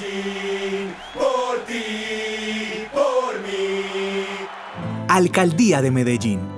Medellín, por ti, por mí. Alcaldía de Medellín.